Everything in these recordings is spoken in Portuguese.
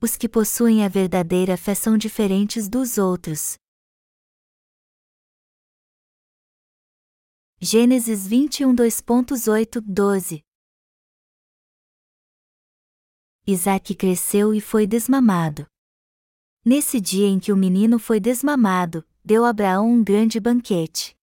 Os que possuem a verdadeira fé são diferentes dos outros. Gênesis 21 2.8 12 Isaac cresceu e foi desmamado. Nesse dia em que o menino foi desmamado, deu Abraão um grande banquete.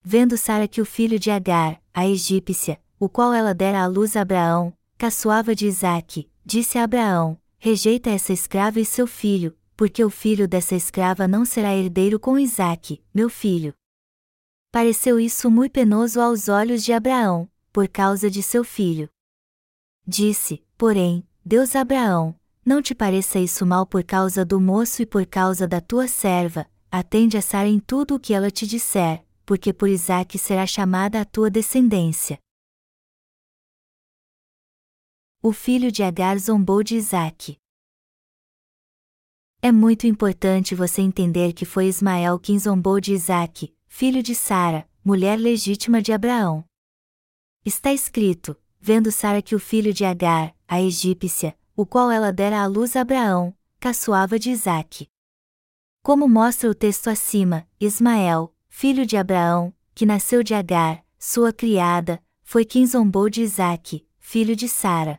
Vendo Sara que o filho de Agar, a egípcia, o qual ela dera à luz a Abraão, caçoava de Isaque, disse a Abraão: Rejeita essa escrava e seu filho, porque o filho dessa escrava não será herdeiro com Isaque, meu filho. Pareceu isso muito penoso aos olhos de Abraão, por causa de seu filho. Disse, porém, Deus Abraão: Não te pareça isso mal por causa do moço e por causa da tua serva, atende a Sara em tudo o que ela te disser, porque por Isaque será chamada a tua descendência. O filho de Agar zombou de Isaque. É muito importante você entender que foi Ismael quem zombou de Isaque, filho de Sara, mulher legítima de Abraão. Está escrito: vendo Sara que o filho de Agar, a egípcia, o qual ela dera à luz a Abraão, caçoava de Isaque. Como mostra o texto acima, Ismael, filho de Abraão, que nasceu de Agar, sua criada, foi quem zombou de Isaque, filho de Sara.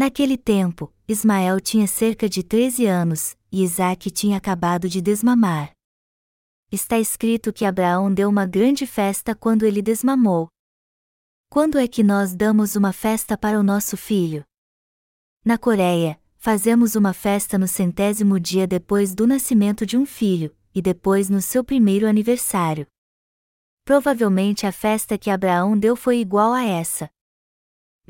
Naquele tempo, Ismael tinha cerca de 13 anos, e Isaque tinha acabado de desmamar está escrito que Abraão deu uma grande festa quando ele desmamou. Quando é que nós damos uma festa para o nosso filho? Na Coreia, fazemos uma festa no centésimo dia depois do nascimento de um filho, e depois no seu primeiro aniversário. Provavelmente a festa que Abraão deu foi igual a essa.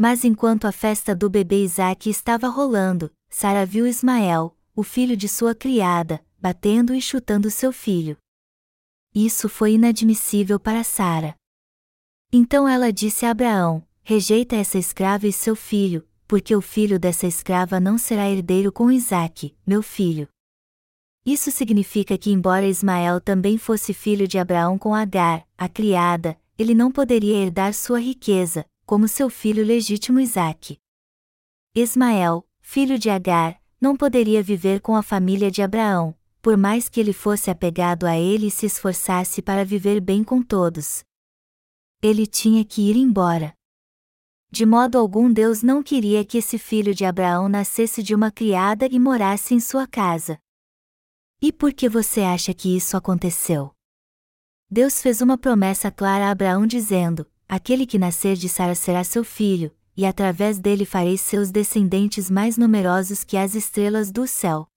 Mas enquanto a festa do bebê Isaac estava rolando, Sara viu Ismael, o filho de sua criada, batendo e chutando seu filho. Isso foi inadmissível para Sara. Então ela disse a Abraão: Rejeita essa escrava e seu filho, porque o filho dessa escrava não será herdeiro com Isaque, meu filho. Isso significa que, embora Ismael também fosse filho de Abraão com Agar, a criada, ele não poderia herdar sua riqueza, como seu filho legítimo Isaque. Ismael, filho de Agar, não poderia viver com a família de Abraão, por mais que ele fosse apegado a ele e se esforçasse para viver bem com todos. Ele tinha que ir embora. De modo algum Deus não queria que esse filho de Abraão nascesse de uma criada e morasse em sua casa. E por que você acha que isso aconteceu? Deus fez uma promessa clara a Abraão dizendo: Aquele que nascer de Sara será seu filho, e através dele farei seus descendentes mais numerosos que as estrelas do céu.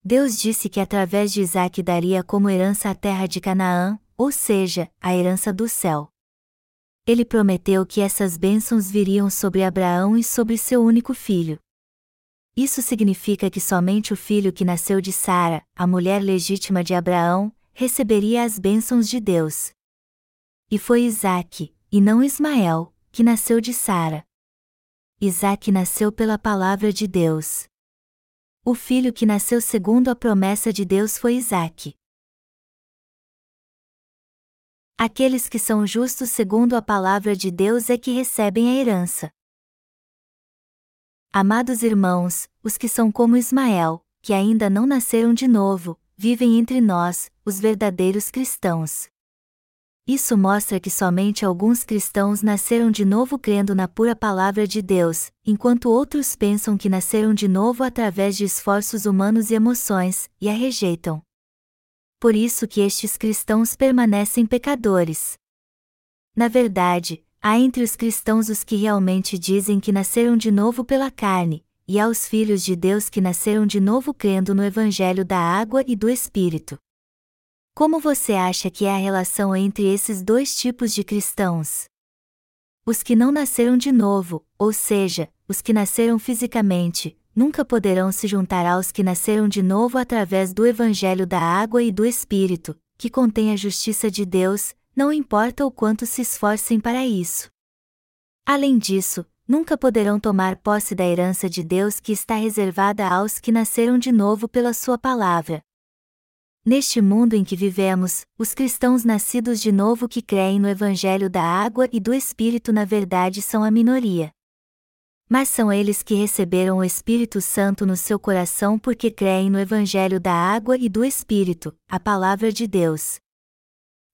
Deus disse que através de Isaac daria como herança a terra de Canaã, ou seja, a herança do céu. Ele prometeu que essas bênçãos viriam sobre Abraão e sobre seu único filho. Isso significa que somente o filho que nasceu de Sara, a mulher legítima de Abraão, receberia as bênçãos de Deus. E foi Isaac, e não Ismael, que nasceu de Sara. Isaac nasceu pela palavra de Deus. O filho que nasceu segundo a promessa de Deus foi Isaque. Aqueles que são justos segundo a palavra de Deus é que recebem a herança. Amados irmãos, os que são como Ismael, que ainda não nasceram de novo, vivem entre nós, os verdadeiros cristãos. Isso mostra que somente alguns cristãos nasceram de novo crendo na pura palavra de Deus, enquanto outros pensam que nasceram de novo através de esforços humanos e emoções, e a rejeitam. Por isso que estes cristãos permanecem pecadores. Na verdade, há entre os cristãos os que realmente dizem que nasceram de novo pela carne, e há os filhos de Deus que nasceram de novo crendo no Evangelho da água e do Espírito. Como você acha que é a relação entre esses dois tipos de cristãos? Os que não nasceram de novo, ou seja, os que nasceram fisicamente, nunca poderão se juntar aos que nasceram de novo através do Evangelho da água e do Espírito, que contém a justiça de Deus, não importa o quanto se esforcem para isso. Além disso, nunca poderão tomar posse da herança de Deus que está reservada aos que nasceram de novo pela Sua palavra. Neste mundo em que vivemos, os cristãos nascidos de novo que creem no Evangelho da água e do Espírito na verdade são a minoria. Mas são eles que receberam o Espírito Santo no seu coração porque creem no Evangelho da água e do Espírito, a palavra de Deus.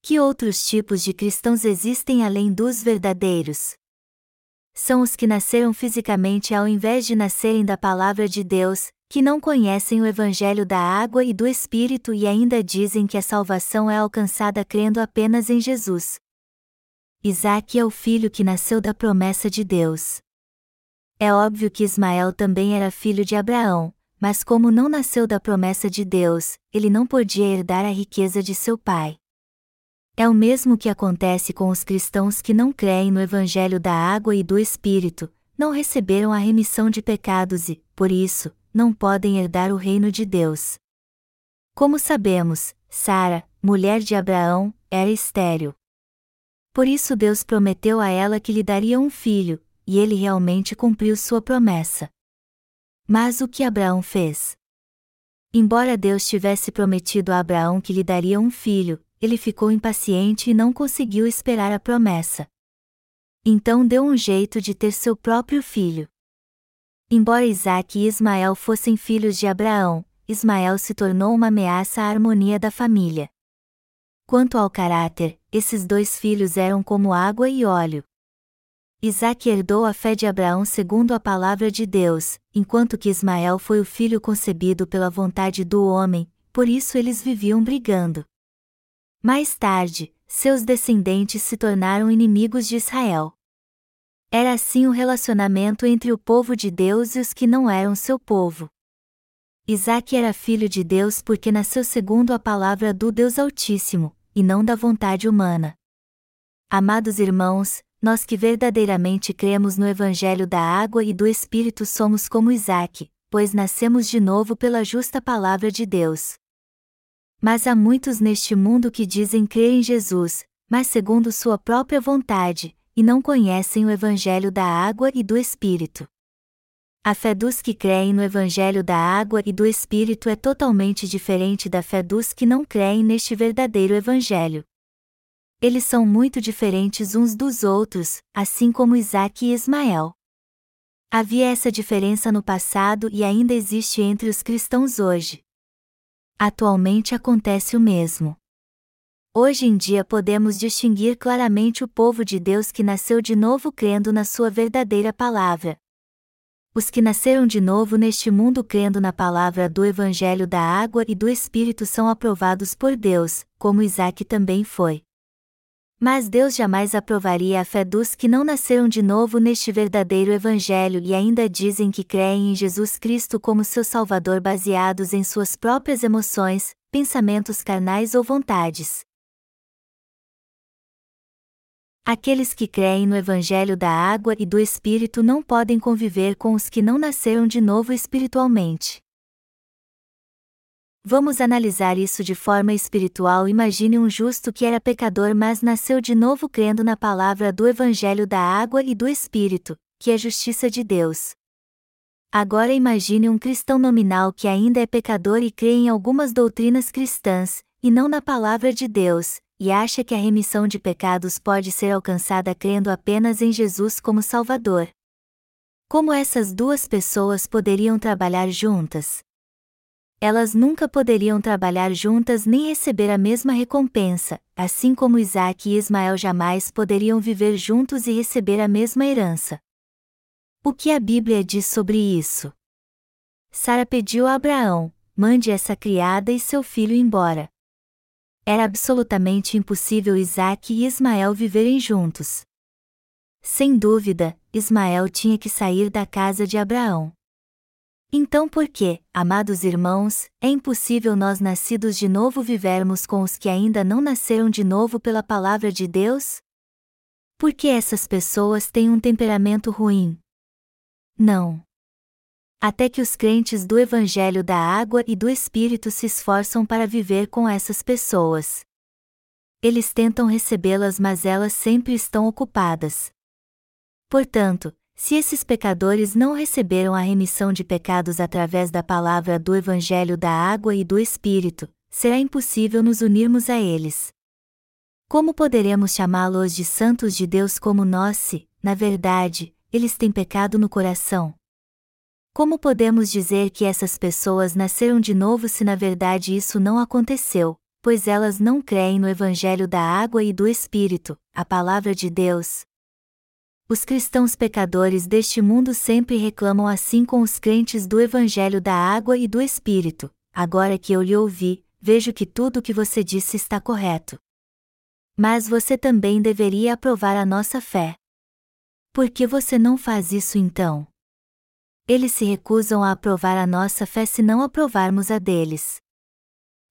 Que outros tipos de cristãos existem além dos verdadeiros? São os que nasceram fisicamente ao invés de nascerem da palavra de Deus, que não conhecem o Evangelho da água e do Espírito e ainda dizem que a salvação é alcançada crendo apenas em Jesus. Isaac é o filho que nasceu da promessa de Deus. É óbvio que Ismael também era filho de Abraão, mas como não nasceu da promessa de Deus, ele não podia herdar a riqueza de seu pai. É o mesmo que acontece com os cristãos que não creem no Evangelho da água e do Espírito, não receberam a remissão de pecados e, por isso, não podem herdar o reino de Deus. Como sabemos, Sara, mulher de Abraão, era estéril. Por isso Deus prometeu a ela que lhe daria um filho, e ele realmente cumpriu sua promessa. Mas o que Abraão fez? Embora Deus tivesse prometido a Abraão que lhe daria um filho, ele ficou impaciente e não conseguiu esperar a promessa. Então deu um jeito de ter seu próprio filho. Embora Isaac e Ismael fossem filhos de Abraão, Ismael se tornou uma ameaça à harmonia da família. Quanto ao caráter, esses dois filhos eram como água e óleo. Isaac herdou a fé de Abraão segundo a palavra de Deus, enquanto que Ismael foi o filho concebido pela vontade do homem, por isso eles viviam brigando. Mais tarde, seus descendentes se tornaram inimigos de Israel. Era assim o relacionamento entre o povo de Deus e os que não eram seu povo. Isaac era filho de Deus porque nasceu segundo a palavra do Deus Altíssimo, e não da vontade humana. Amados irmãos, nós que verdadeiramente cremos no Evangelho da água e do Espírito somos como Isaac, pois nascemos de novo pela justa palavra de Deus. Mas há muitos neste mundo que dizem crer em Jesus, mas segundo sua própria vontade, e não conhecem o Evangelho da água e do Espírito. A fé dos que creem no Evangelho da água e do Espírito é totalmente diferente da fé dos que não creem neste verdadeiro Evangelho. Eles são muito diferentes uns dos outros, assim como Isaac e Ismael. Havia essa diferença no passado e ainda existe entre os cristãos hoje. Atualmente acontece o mesmo. Hoje em dia podemos distinguir claramente o povo de Deus que nasceu de novo crendo na sua verdadeira palavra. Os que nasceram de novo neste mundo crendo na palavra do Evangelho da água e do Espírito são aprovados por Deus, como Isaac também foi. Mas Deus jamais aprovaria a fé dos que não nasceram de novo neste verdadeiro Evangelho e ainda dizem que creem em Jesus Cristo como seu Salvador baseados em suas próprias emoções, pensamentos carnais ou vontades. Aqueles que creem no Evangelho da água e do Espírito não podem conviver com os que não nasceram de novo espiritualmente. Vamos analisar isso de forma espiritual. Imagine um justo que era pecador, mas nasceu de novo crendo na palavra do Evangelho da água e do Espírito, que é justiça de Deus. Agora imagine um cristão nominal que ainda é pecador e crê em algumas doutrinas cristãs, e não na palavra de Deus, e acha que a remissão de pecados pode ser alcançada crendo apenas em Jesus como Salvador. Como essas duas pessoas poderiam trabalhar juntas? Elas nunca poderiam trabalhar juntas nem receber a mesma recompensa, assim como Isaac e Ismael jamais poderiam viver juntos e receber a mesma herança. O que a Bíblia diz sobre isso? Sara pediu a Abraão: mande essa criada e seu filho embora. Era absolutamente impossível Isaac e Ismael viverem juntos. Sem dúvida, Ismael tinha que sair da casa de Abraão. Então por que, amados irmãos, é impossível nós nascidos de novo vivermos com os que ainda não nasceram de novo pela palavra de Deus? Porque essas pessoas têm um temperamento ruim? Não até que os crentes do Evangelho da Água e do Espírito se esforçam para viver com essas pessoas. Eles tentam recebê-las, mas elas sempre estão ocupadas. Portanto, se esses pecadores não receberam a remissão de pecados através da palavra do Evangelho da Água e do Espírito, será impossível nos unirmos a eles. Como poderemos chamá-los de santos de Deus como nós se, na verdade, eles têm pecado no coração. Como podemos dizer que essas pessoas nasceram de novo se na verdade isso não aconteceu, pois elas não creem no Evangelho da água e do Espírito, a palavra de Deus? Os cristãos pecadores deste mundo sempre reclamam assim com os crentes do Evangelho da água e do Espírito. Agora que eu lhe ouvi, vejo que tudo o que você disse está correto. Mas você também deveria aprovar a nossa fé. Por que você não faz isso então? Eles se recusam a aprovar a nossa fé se não aprovarmos a deles.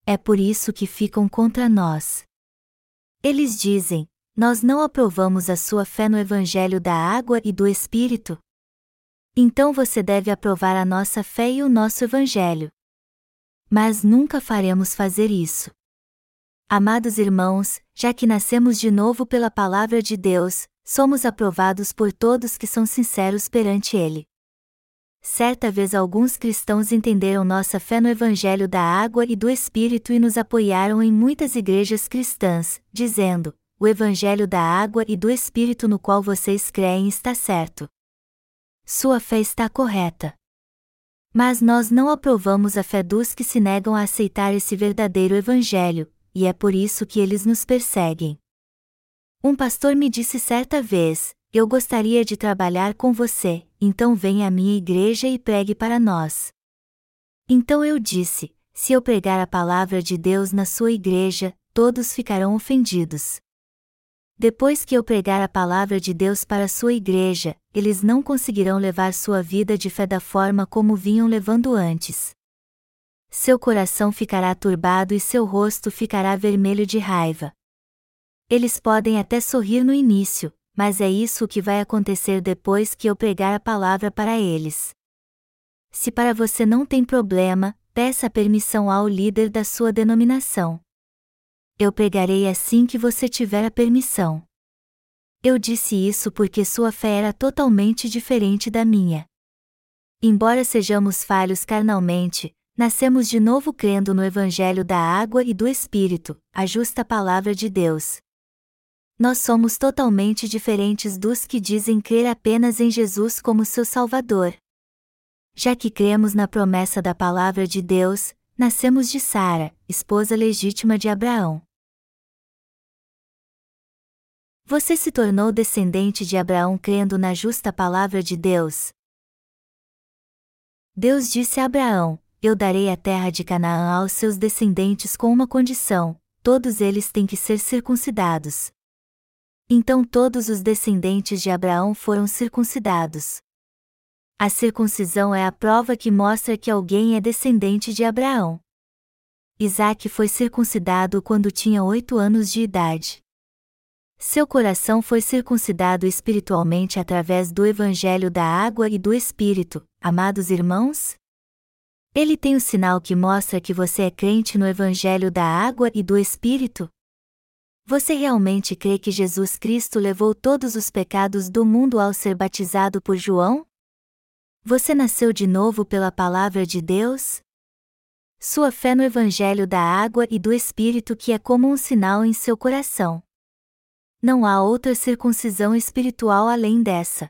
É por isso que ficam contra nós. Eles dizem: Nós não aprovamos a sua fé no Evangelho da água e do Espírito. Então você deve aprovar a nossa fé e o nosso Evangelho. Mas nunca faremos fazer isso. Amados irmãos, já que nascemos de novo pela palavra de Deus, somos aprovados por todos que são sinceros perante Ele. Certa vez alguns cristãos entenderam nossa fé no Evangelho da água e do Espírito e nos apoiaram em muitas igrejas cristãs, dizendo: o Evangelho da água e do Espírito no qual vocês creem está certo. Sua fé está correta. Mas nós não aprovamos a fé dos que se negam a aceitar esse verdadeiro Evangelho, e é por isso que eles nos perseguem. Um pastor me disse certa vez: Eu gostaria de trabalhar com você, então venha à minha igreja e pregue para nós. Então eu disse: Se eu pregar a palavra de Deus na sua igreja, todos ficarão ofendidos. Depois que eu pregar a palavra de Deus para sua igreja, eles não conseguirão levar sua vida de fé da forma como vinham levando antes seu coração ficará turbado e seu rosto ficará vermelho de raiva. Eles podem até sorrir no início, mas é isso que vai acontecer depois que eu pregar a palavra para eles. Se para você não tem problema, peça permissão ao líder da sua denominação. Eu pregarei assim que você tiver a permissão. Eu disse isso porque sua fé era totalmente diferente da minha. Embora sejamos falhos carnalmente, Nascemos de novo crendo no Evangelho da água e do Espírito, a justa palavra de Deus. Nós somos totalmente diferentes dos que dizem crer apenas em Jesus como seu Salvador. Já que cremos na promessa da palavra de Deus, nascemos de Sara, esposa legítima de Abraão. Você se tornou descendente de Abraão crendo na justa palavra de Deus. Deus disse a Abraão: eu darei a terra de Canaã aos seus descendentes com uma condição: todos eles têm que ser circuncidados. Então todos os descendentes de Abraão foram circuncidados. A circuncisão é a prova que mostra que alguém é descendente de Abraão. Isaac foi circuncidado quando tinha oito anos de idade. Seu coração foi circuncidado espiritualmente através do Evangelho da Água e do Espírito, amados irmãos? Ele tem o sinal que mostra que você é crente no Evangelho da água e do Espírito? Você realmente crê que Jesus Cristo levou todos os pecados do mundo ao ser batizado por João? Você nasceu de novo pela palavra de Deus? Sua fé no Evangelho da água e do Espírito que é como um sinal em seu coração. Não há outra circuncisão espiritual além dessa.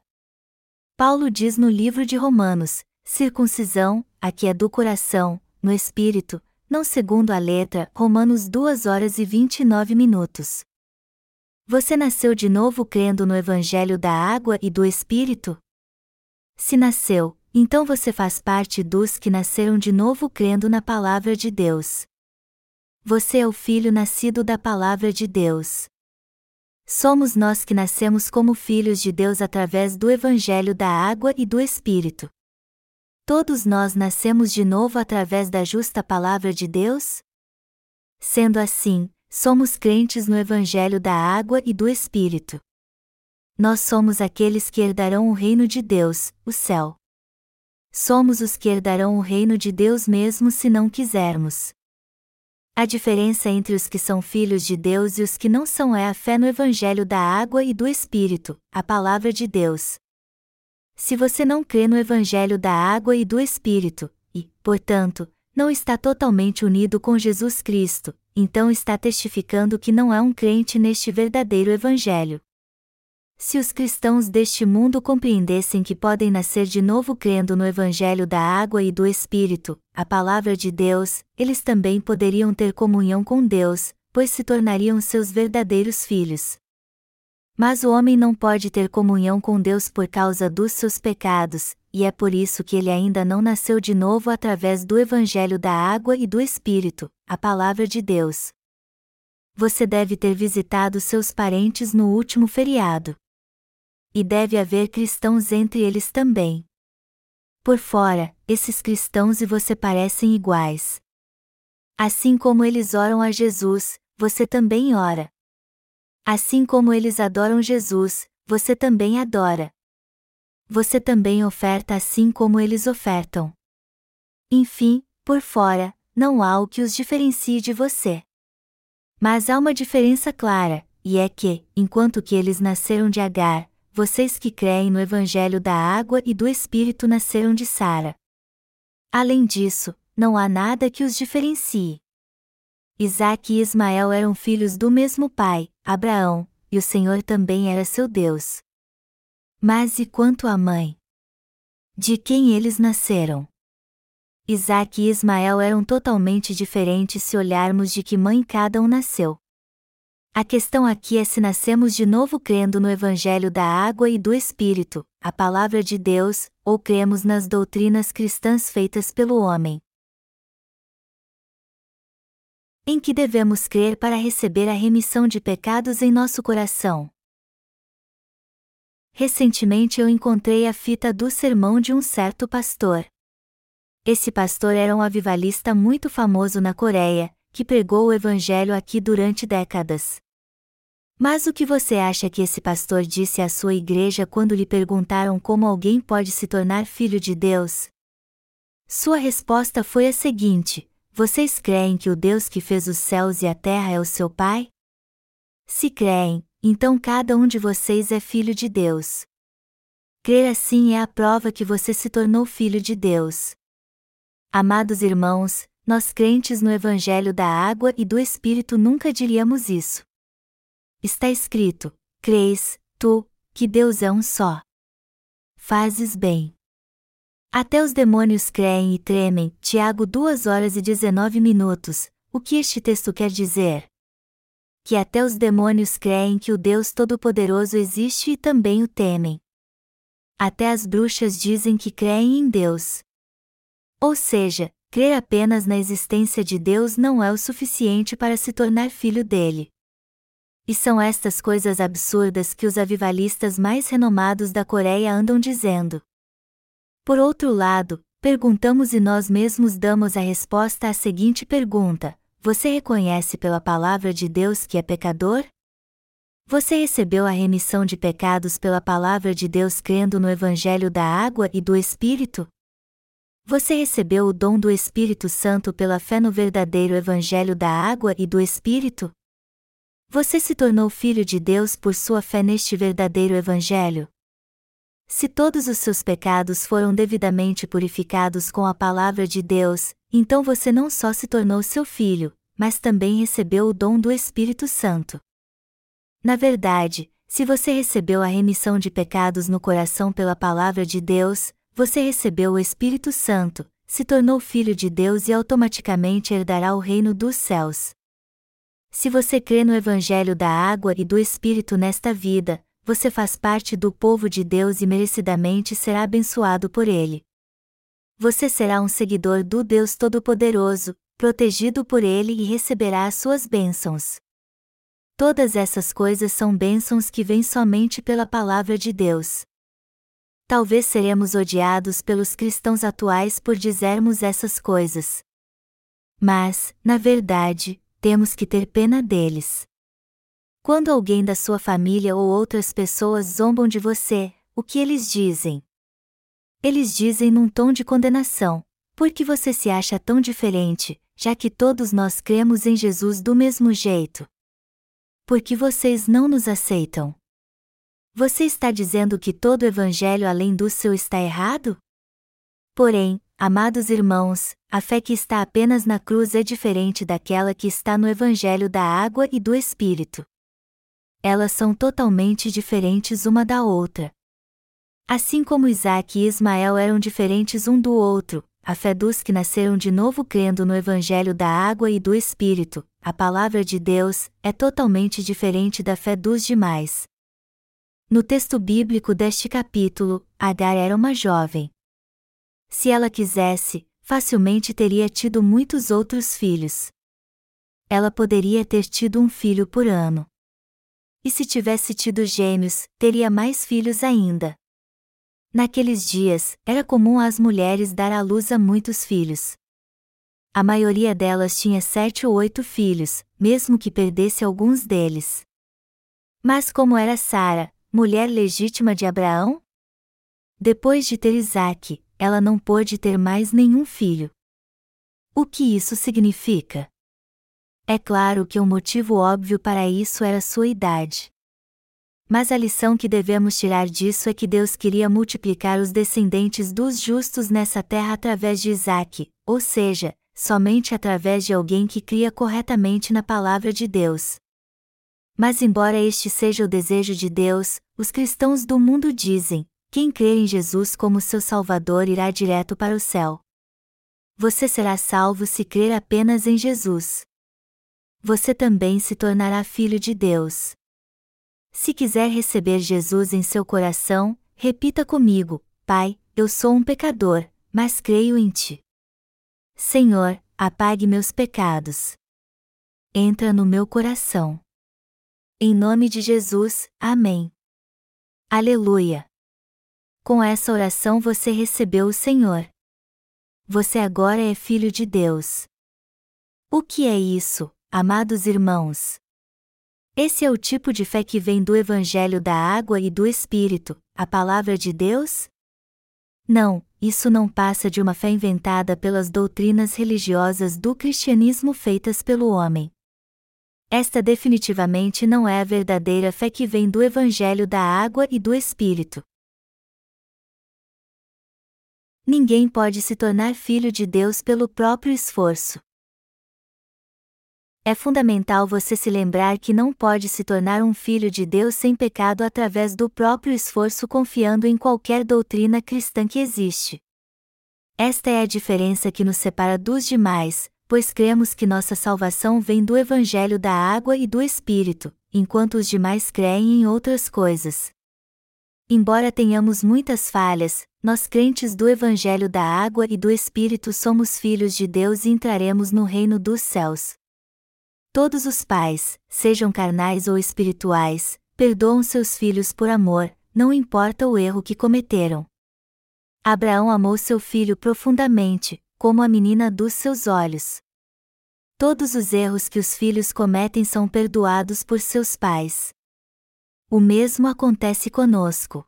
Paulo diz no livro de Romanos: circuncisão, a que é do coração, no espírito, não segundo a letra, Romanos 2 horas e 29 minutos. Você nasceu de novo crendo no Evangelho da água e do Espírito? Se nasceu, então você faz parte dos que nasceram de novo crendo na Palavra de Deus. Você é o filho nascido da Palavra de Deus. Somos nós que nascemos como filhos de Deus através do Evangelho da água e do Espírito. Todos nós nascemos de novo através da justa palavra de Deus? Sendo assim, somos crentes no Evangelho da água e do Espírito. Nós somos aqueles que herdarão o reino de Deus, o céu. Somos os que herdarão o reino de Deus mesmo se não quisermos. A diferença entre os que são filhos de Deus e os que não são é a fé no Evangelho da água e do Espírito, a palavra de Deus, se você não crê no Evangelho da água e do Espírito, e, portanto, não está totalmente unido com Jesus Cristo, então está testificando que não é um crente neste verdadeiro Evangelho. Se os cristãos deste mundo compreendessem que podem nascer de novo crendo no Evangelho da água e do Espírito, a palavra de Deus, eles também poderiam ter comunhão com Deus, pois se tornariam seus verdadeiros filhos. Mas o homem não pode ter comunhão com Deus por causa dos seus pecados, e é por isso que ele ainda não nasceu de novo através do Evangelho da água e do Espírito, a palavra de Deus. Você deve ter visitado seus parentes no último feriado. E deve haver cristãos entre eles também. Por fora, esses cristãos e você parecem iguais. Assim como eles oram a Jesus, você também ora. Assim como eles adoram Jesus, você também adora. Você também oferta assim como eles ofertam. Enfim, por fora, não há o que os diferencie de você. Mas há uma diferença clara, e é que, enquanto que eles nasceram de Agar, vocês que creem no Evangelho da água e do Espírito nasceram de Sara. Além disso, não há nada que os diferencie. Isaac e Ismael eram filhos do mesmo pai, Abraão, e o Senhor também era seu Deus. Mas e quanto à mãe? De quem eles nasceram? Isaac e Ismael eram totalmente diferentes se olharmos de que mãe cada um nasceu. A questão aqui é se nascemos de novo crendo no Evangelho da água e do Espírito, a palavra de Deus, ou cremos nas doutrinas cristãs feitas pelo homem em que devemos crer para receber a remissão de pecados em nosso coração. Recentemente eu encontrei a fita do sermão de um certo pastor. Esse pastor era um avivalista muito famoso na Coreia, que pregou o evangelho aqui durante décadas. Mas o que você acha que esse pastor disse à sua igreja quando lhe perguntaram como alguém pode se tornar filho de Deus? Sua resposta foi a seguinte: vocês creem que o Deus que fez os céus e a terra é o seu Pai? Se creem, então cada um de vocês é filho de Deus. Crer assim é a prova que você se tornou filho de Deus. Amados irmãos, nós crentes no Evangelho da Água e do Espírito nunca diríamos isso. Está escrito: Crês, tu, que Deus é um só. Fazes bem. Até os demônios creem e tremem. Tiago 2 horas e 19 minutos. O que este texto quer dizer? Que até os demônios creem que o Deus Todo-Poderoso existe e também o temem. Até as bruxas dizem que creem em Deus. Ou seja, crer apenas na existência de Deus não é o suficiente para se tornar filho dele. E são estas coisas absurdas que os avivalistas mais renomados da Coreia andam dizendo. Por outro lado, perguntamos e nós mesmos damos a resposta à seguinte pergunta: Você reconhece pela palavra de Deus que é pecador? Você recebeu a remissão de pecados pela palavra de Deus crendo no Evangelho da água e do Espírito? Você recebeu o dom do Espírito Santo pela fé no verdadeiro Evangelho da água e do Espírito? Você se tornou filho de Deus por sua fé neste verdadeiro Evangelho? Se todos os seus pecados foram devidamente purificados com a palavra de Deus, então você não só se tornou seu filho, mas também recebeu o dom do Espírito Santo. Na verdade, se você recebeu a remissão de pecados no coração pela palavra de Deus, você recebeu o Espírito Santo, se tornou filho de Deus e automaticamente herdará o reino dos céus. Se você crê no Evangelho da água e do Espírito nesta vida, você faz parte do povo de Deus e merecidamente será abençoado por ele. Você será um seguidor do Deus Todo-Poderoso, protegido por ele e receberá as suas bênçãos. Todas essas coisas são bênçãos que vêm somente pela palavra de Deus. Talvez seremos odiados pelos cristãos atuais por dizermos essas coisas. Mas, na verdade, temos que ter pena deles. Quando alguém da sua família ou outras pessoas zombam de você, o que eles dizem? Eles dizem num tom de condenação: por que você se acha tão diferente, já que todos nós cremos em Jesus do mesmo jeito? Por que vocês não nos aceitam? Você está dizendo que todo o evangelho além do seu está errado? Porém, amados irmãos, a fé que está apenas na cruz é diferente daquela que está no evangelho da água e do Espírito. Elas são totalmente diferentes uma da outra. Assim como Isaac e Ismael eram diferentes um do outro, a fé dos que nasceram de novo crendo no Evangelho da água e do Espírito, a palavra de Deus, é totalmente diferente da fé dos demais. No texto bíblico deste capítulo, Agar era uma jovem. Se ela quisesse, facilmente teria tido muitos outros filhos. Ela poderia ter tido um filho por ano. E se tivesse tido gêmeos, teria mais filhos ainda. Naqueles dias, era comum às mulheres dar à luz a muitos filhos. A maioria delas tinha sete ou oito filhos, mesmo que perdesse alguns deles. Mas como era Sara, mulher legítima de Abraão? Depois de ter Isaac, ela não pôde ter mais nenhum filho. O que isso significa? É claro que um motivo óbvio para isso era sua idade. Mas a lição que devemos tirar disso é que Deus queria multiplicar os descendentes dos justos nessa terra através de Isaac, ou seja, somente através de alguém que cria corretamente na palavra de Deus. Mas, embora este seja o desejo de Deus, os cristãos do mundo dizem: quem crer em Jesus como seu Salvador irá direto para o céu. Você será salvo se crer apenas em Jesus. Você também se tornará filho de Deus. Se quiser receber Jesus em seu coração, repita comigo: Pai, eu sou um pecador, mas creio em Ti. Senhor, apague meus pecados. Entra no meu coração. Em nome de Jesus, Amém. Aleluia. Com essa oração você recebeu o Senhor. Você agora é filho de Deus. O que é isso, amados irmãos? Esse é o tipo de fé que vem do Evangelho da Água e do Espírito, a Palavra de Deus? Não, isso não passa de uma fé inventada pelas doutrinas religiosas do cristianismo feitas pelo homem. Esta definitivamente não é a verdadeira fé que vem do Evangelho da Água e do Espírito. Ninguém pode se tornar filho de Deus pelo próprio esforço. É fundamental você se lembrar que não pode se tornar um filho de Deus sem pecado através do próprio esforço confiando em qualquer doutrina cristã que existe. Esta é a diferença que nos separa dos demais, pois cremos que nossa salvação vem do Evangelho da água e do Espírito, enquanto os demais creem em outras coisas. Embora tenhamos muitas falhas, nós crentes do Evangelho da água e do Espírito somos filhos de Deus e entraremos no reino dos céus. Todos os pais, sejam carnais ou espirituais, perdoam seus filhos por amor, não importa o erro que cometeram. Abraão amou seu filho profundamente, como a menina dos seus olhos. Todos os erros que os filhos cometem são perdoados por seus pais. O mesmo acontece conosco.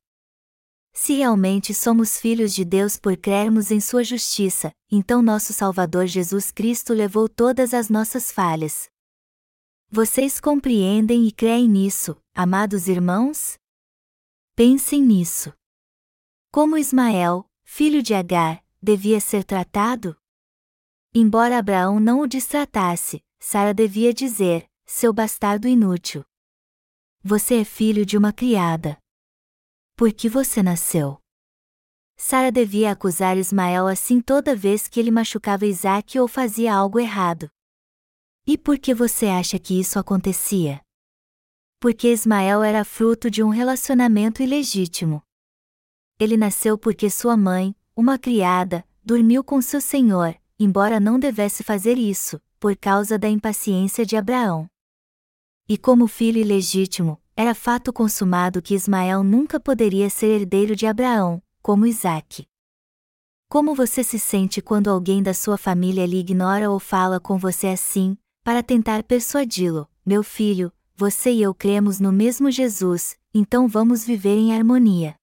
Se realmente somos filhos de Deus por crermos em Sua justiça, então nosso Salvador Jesus Cristo levou todas as nossas falhas, vocês compreendem e creem nisso, amados irmãos? Pensem nisso. Como Ismael, filho de Agar, devia ser tratado? Embora Abraão não o destratasse, Sara devia dizer: seu bastardo inútil. Você é filho de uma criada. Por que você nasceu? Sara devia acusar Ismael assim toda vez que ele machucava Isaac ou fazia algo errado. E por que você acha que isso acontecia? Porque Ismael era fruto de um relacionamento ilegítimo. Ele nasceu porque sua mãe, uma criada, dormiu com seu senhor, embora não devesse fazer isso, por causa da impaciência de Abraão. E como filho ilegítimo, era fato consumado que Ismael nunca poderia ser herdeiro de Abraão, como Isaque. Como você se sente quando alguém da sua família lhe ignora ou fala com você assim, para tentar persuadi-lo: Meu filho, você e eu cremos no mesmo Jesus, então vamos viver em harmonia.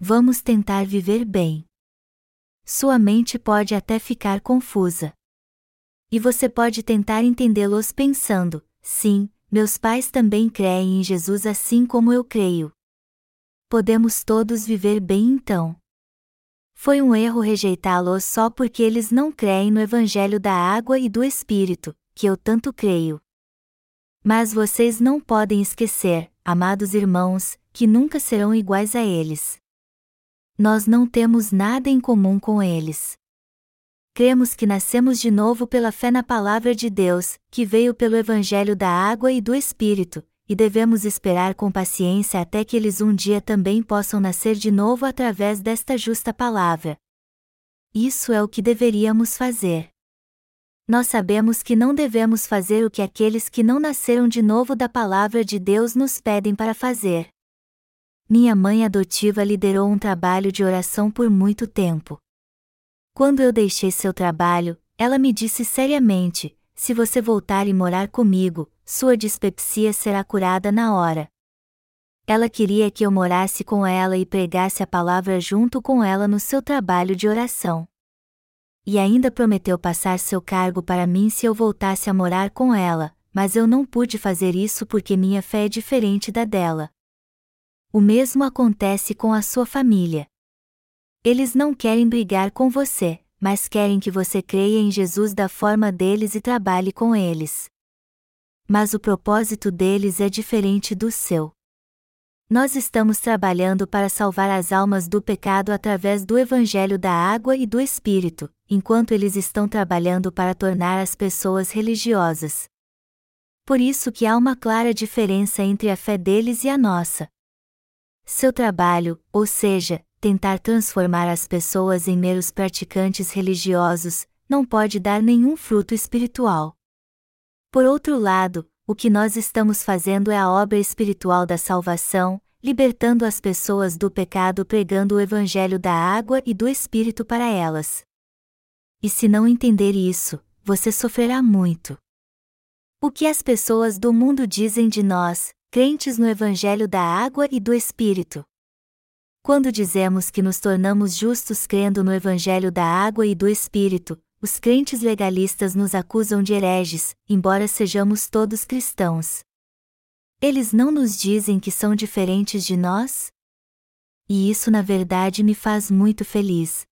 Vamos tentar viver bem. Sua mente pode até ficar confusa. E você pode tentar entendê-los pensando: sim, meus pais também creem em Jesus assim como eu creio. Podemos todos viver bem então. Foi um erro rejeitá-los só porque eles não creem no Evangelho da água e do Espírito, que eu tanto creio. Mas vocês não podem esquecer, amados irmãos, que nunca serão iguais a eles. Nós não temos nada em comum com eles. Cremos que nascemos de novo pela fé na Palavra de Deus, que veio pelo Evangelho da Água e do Espírito, e devemos esperar com paciência até que eles um dia também possam nascer de novo através desta justa palavra. Isso é o que deveríamos fazer. Nós sabemos que não devemos fazer o que aqueles que não nasceram de novo da palavra de Deus nos pedem para fazer. Minha mãe adotiva liderou um trabalho de oração por muito tempo. Quando eu deixei seu trabalho, ela me disse seriamente: se você voltar e morar comigo, sua dispepsia será curada na hora. Ela queria que eu morasse com ela e pregasse a palavra junto com ela no seu trabalho de oração. E ainda prometeu passar seu cargo para mim se eu voltasse a morar com ela, mas eu não pude fazer isso porque minha fé é diferente da dela. O mesmo acontece com a sua família. Eles não querem brigar com você, mas querem que você creia em Jesus da forma deles e trabalhe com eles. Mas o propósito deles é diferente do seu. Nós estamos trabalhando para salvar as almas do pecado através do Evangelho da Água e do Espírito, enquanto eles estão trabalhando para tornar as pessoas religiosas. Por isso que há uma clara diferença entre a fé deles e a nossa. Seu trabalho, ou seja, tentar transformar as pessoas em meros praticantes religiosos, não pode dar nenhum fruto espiritual. Por outro lado, o que nós estamos fazendo é a obra espiritual da salvação, libertando as pessoas do pecado pregando o evangelho da água e do espírito para elas. E se não entender isso, você sofrerá muito. O que as pessoas do mundo dizem de nós, crentes no Evangelho da Água e do Espírito. Quando dizemos que nos tornamos justos crendo no Evangelho da Água e do Espírito, os crentes legalistas nos acusam de hereges, embora sejamos todos cristãos. Eles não nos dizem que são diferentes de nós? E isso na verdade me faz muito feliz.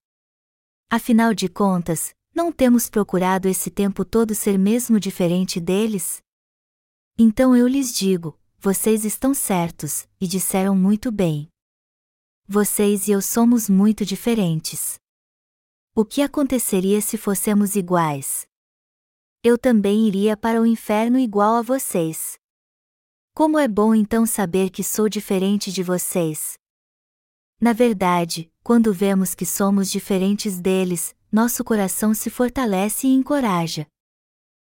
Afinal de contas, não temos procurado esse tempo todo ser mesmo diferente deles? Então eu lhes digo: vocês estão certos, e disseram muito bem. Vocês e eu somos muito diferentes. O que aconteceria se fossemos iguais? Eu também iria para o inferno igual a vocês. Como é bom então saber que sou diferente de vocês. Na verdade, quando vemos que somos diferentes deles, nosso coração se fortalece e encoraja.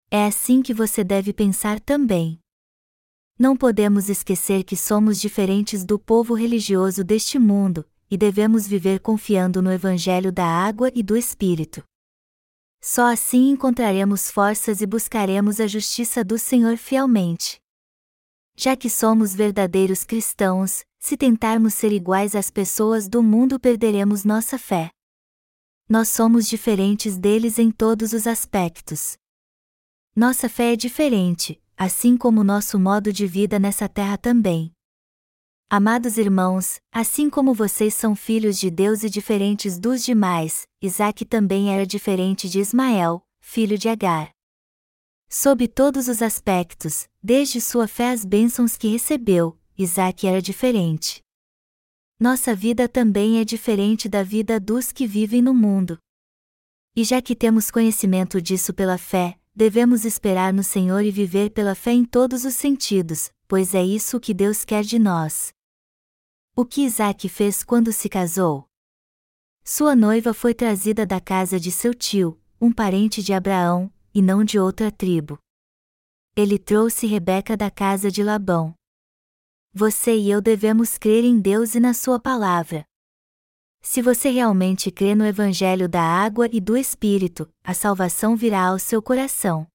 É assim que você deve pensar também. Não podemos esquecer que somos diferentes do povo religioso deste mundo, e devemos viver confiando no Evangelho da água e do Espírito. Só assim encontraremos forças e buscaremos a justiça do Senhor fielmente. Já que somos verdadeiros cristãos, se tentarmos ser iguais às pessoas do mundo, perderemos nossa fé. Nós somos diferentes deles em todos os aspectos. Nossa fé é diferente, assim como nosso modo de vida nessa terra também. Amados irmãos, assim como vocês são filhos de Deus e diferentes dos demais, Isaac também era diferente de Ismael, filho de Agar. Sob todos os aspectos, desde sua fé às bênçãos que recebeu, Isaac era diferente. Nossa vida também é diferente da vida dos que vivem no mundo. E já que temos conhecimento disso pela fé, devemos esperar no Senhor e viver pela fé em todos os sentidos, pois é isso que Deus quer de nós. O que Isaac fez quando se casou? Sua noiva foi trazida da casa de seu tio, um parente de Abraão, e não de outra tribo. Ele trouxe Rebeca da casa de Labão. Você e eu devemos crer em Deus e na Sua palavra. Se você realmente crê no Evangelho da água e do Espírito, a salvação virá ao seu coração.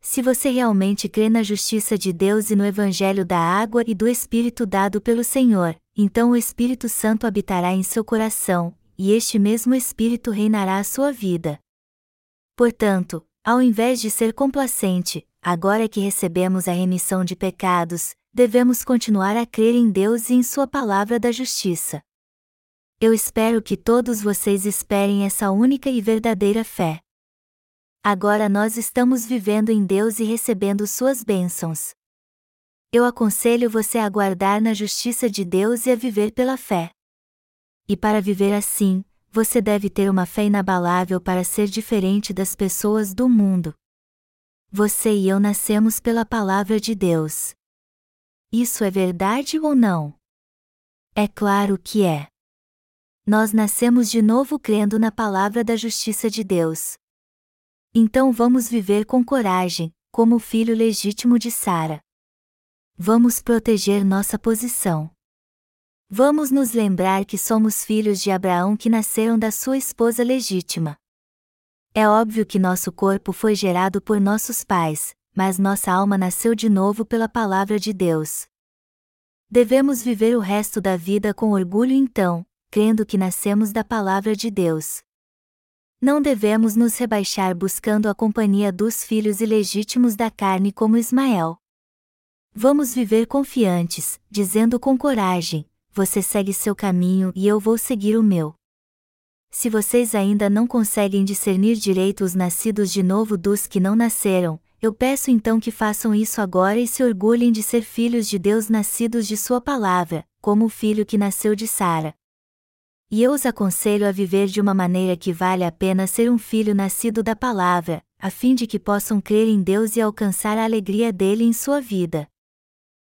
Se você realmente crê na justiça de Deus e no Evangelho da água e do Espírito dado pelo Senhor, então o Espírito Santo habitará em seu coração, e este mesmo Espírito reinará a sua vida. Portanto, ao invés de ser complacente, agora que recebemos a remissão de pecados, devemos continuar a crer em Deus e em Sua palavra da justiça. Eu espero que todos vocês esperem essa única e verdadeira fé. Agora nós estamos vivendo em Deus e recebendo suas bênçãos. Eu aconselho você a aguardar na justiça de Deus e a viver pela fé. E para viver assim, você deve ter uma fé inabalável para ser diferente das pessoas do mundo. Você e eu nascemos pela palavra de Deus. Isso é verdade ou não? É claro que é. Nós nascemos de novo crendo na palavra da justiça de Deus. Então vamos viver com coragem, como o filho legítimo de Sara. Vamos proteger nossa posição. Vamos nos lembrar que somos filhos de Abraão que nasceram da sua esposa legítima. É óbvio que nosso corpo foi gerado por nossos pais, mas nossa alma nasceu de novo pela palavra de Deus. Devemos viver o resto da vida com orgulho então, crendo que nascemos da palavra de Deus. Não devemos nos rebaixar buscando a companhia dos filhos ilegítimos da carne como Ismael. Vamos viver confiantes, dizendo com coragem: Você segue seu caminho e eu vou seguir o meu. Se vocês ainda não conseguem discernir direito os nascidos de novo dos que não nasceram, eu peço então que façam isso agora e se orgulhem de ser filhos de Deus nascidos de Sua palavra, como o filho que nasceu de Sara, e eu os aconselho a viver de uma maneira que vale a pena ser um filho nascido da palavra, a fim de que possam crer em Deus e alcançar a alegria dele em sua vida.